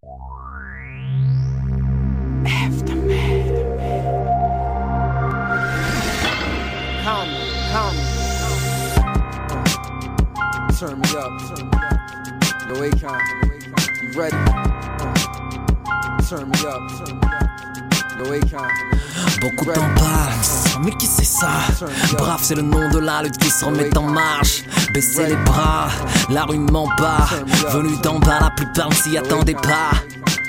Come, come. Turn me up. Yo, Akon, you ready? Turn me up. Yo, Akon. Beaucoup temps passe, mais qui c'est ça? Brave, c'est le nom de la lutte qui se remet en marche. Baisser les bras, la rue ne ment pas. Venu d'en bas, la plupart ne s'y attendaient pas.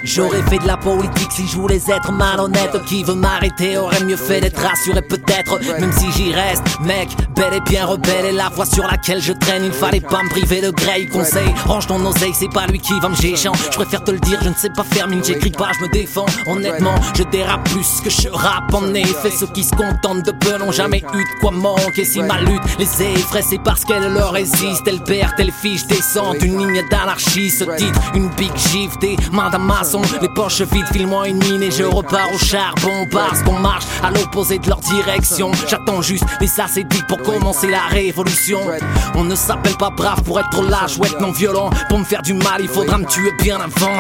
J'aurais fait de la politique si je voulais être malhonnête. Qui veut m'arrêter aurait mieux fait d'être rassuré peut-être. Même si j'y reste, mec, bel et bien rebelle et la voie sur laquelle je traîne. Il fallait pas me priver de Grey conseil. Range ton oseille, c'est pas lui qui va me géchant. Je préfère te le dire, je ne sais pas faire mine, j'écris pas, je me défends. Honnêtement, je dérape plus que je rappe en effet. Ceux qui se contentent de peu n'ont jamais eu de quoi manquer. Si ma lutte les effraie, c'est parce qu'elle leur résiste. Elle perd, elle fiche descente. Une ligne d'anarchie, ce titre, une big gifle, des mains Les poches vides, file-moi une mine et je repars au charbon. Parce qu'on marche à l'opposé de leur direction. J'attends juste les ascétiques pour commencer la révolution. On ne s'appelle pas brave pour être lâche ou être non violent. Pour me faire du mal, il faudra me tuer bien avant.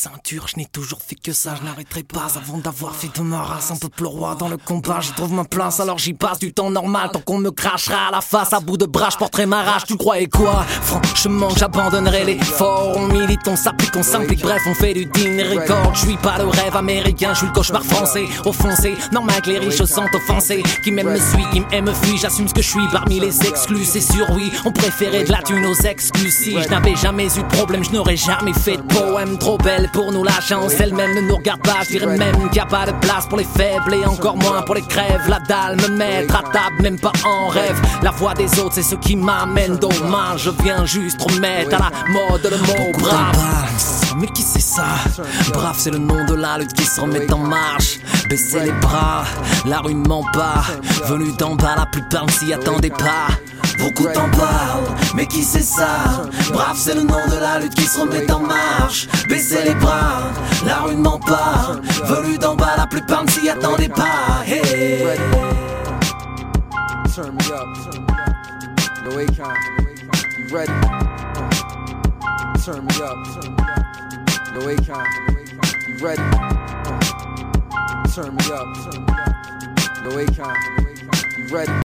Ceinture, je n'ai toujours fait que ça. Je n'arrêterai pas avant d'avoir fait de ma race un peuple roi dans le combat. J'y trouve ma place, alors j'y passe du temps normal. Tant qu'on me crachera à la face, à bout de bras, je porterai ma rage. Tu croyais quoi? Franchement, j'abandonnerai l'effort. On milite, on s'applique, on s'implique. Bref, on fait du din record. Je suis pas le rêve américain, je suis le cauchemar français. Offensé, normal que les riches se sentent offensés. Qui m'aime me suit, qui m'aime me fuit. J'assume ce que je suis parmi les exclus. C'est sûr, oui, on préférait de la thune aux excuses. Si je n'avais jamais eu de problème, je n'aurais jamais fait de poème. Trop belle pour nous, la chance elle-même ne nous regarde pas. Je dirais même qu'il n'y a pas de place pour les faibles et encore moins pour les crèves. La dalle me mettre à table, même pas en rêve. La voix des autres, c'est ce qui m'amène dommage. Je viens juste remettre à la mode le mot brave. Mais qui c'est ça? Brave, c'est le nom de la lutte qui se remet en marche. Baisser les bras, la rue ne ment pas. Venu d'en bas, la plupart ne s'y attendaient pas. Beaucoup t'en parlent, mais qui c'est ça? Brave, c'est le nom de la lutte qui se remet en marche. Baisser les bras, la rue ne ment pas. Venu d'en bas, la plupart ne s'y attendaient pas. Hey. Turn me up. Yo, Akon, you ready? Turn me up. Yo, Akon, you ready?